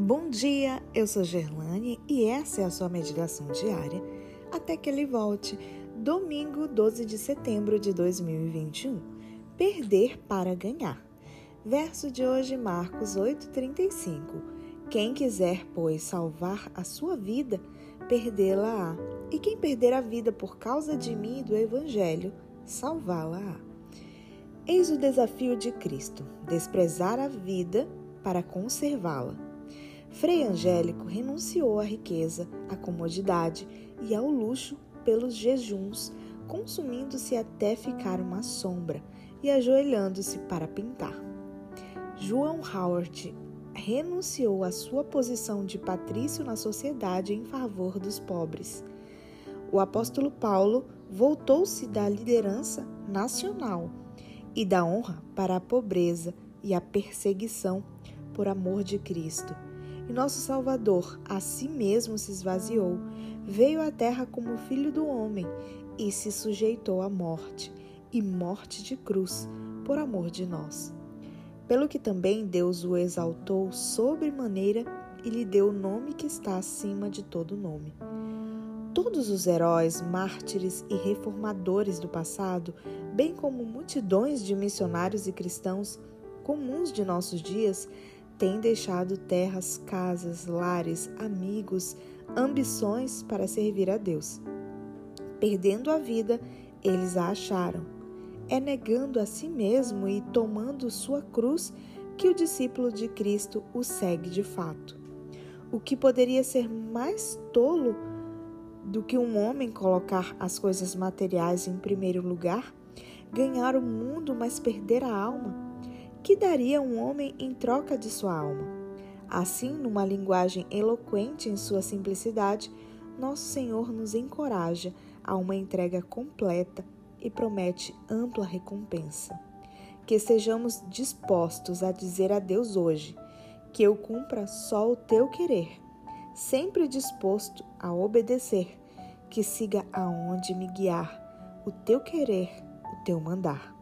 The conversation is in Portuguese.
Bom dia, eu sou Gerlane e essa é a sua meditação diária até que ele volte, domingo 12 de setembro de 2021. Perder para ganhar. Verso de hoje, Marcos 8,35. Quem quiser, pois, salvar a sua vida, perdê-la-á. E quem perder a vida por causa de mim e do Evangelho, salvá-la-á. Eis o desafio de Cristo: desprezar a vida para conservá-la. Frei Angélico renunciou à riqueza, à comodidade e ao luxo pelos jejuns, consumindo-se até ficar uma sombra e ajoelhando-se para pintar. João Howard renunciou à sua posição de patrício na sociedade em favor dos pobres. O apóstolo Paulo voltou-se da liderança nacional e da honra para a pobreza e a perseguição por amor de Cristo. E nosso Salvador a si mesmo se esvaziou, veio à terra como filho do homem e se sujeitou à morte, e morte de cruz, por amor de nós. Pelo que também Deus o exaltou sobremaneira e lhe deu o nome que está acima de todo nome. Todos os heróis, mártires e reformadores do passado, bem como multidões de missionários e cristãos comuns de nossos dias, têm deixado terras, casas, lares, amigos, ambições para servir a Deus. Perdendo a vida, eles a acharam é negando a si mesmo e tomando sua cruz que o discípulo de Cristo o segue de fato. O que poderia ser mais tolo do que um homem colocar as coisas materiais em primeiro lugar, ganhar o mundo, mas perder a alma? Que daria um homem em troca de sua alma? Assim, numa linguagem eloquente em sua simplicidade, nosso Senhor nos encoraja a uma entrega completa e promete ampla recompensa. Que estejamos dispostos a dizer a Deus hoje que eu cumpra só o teu querer, sempre disposto a obedecer, que siga aonde me guiar, o teu querer, o teu mandar.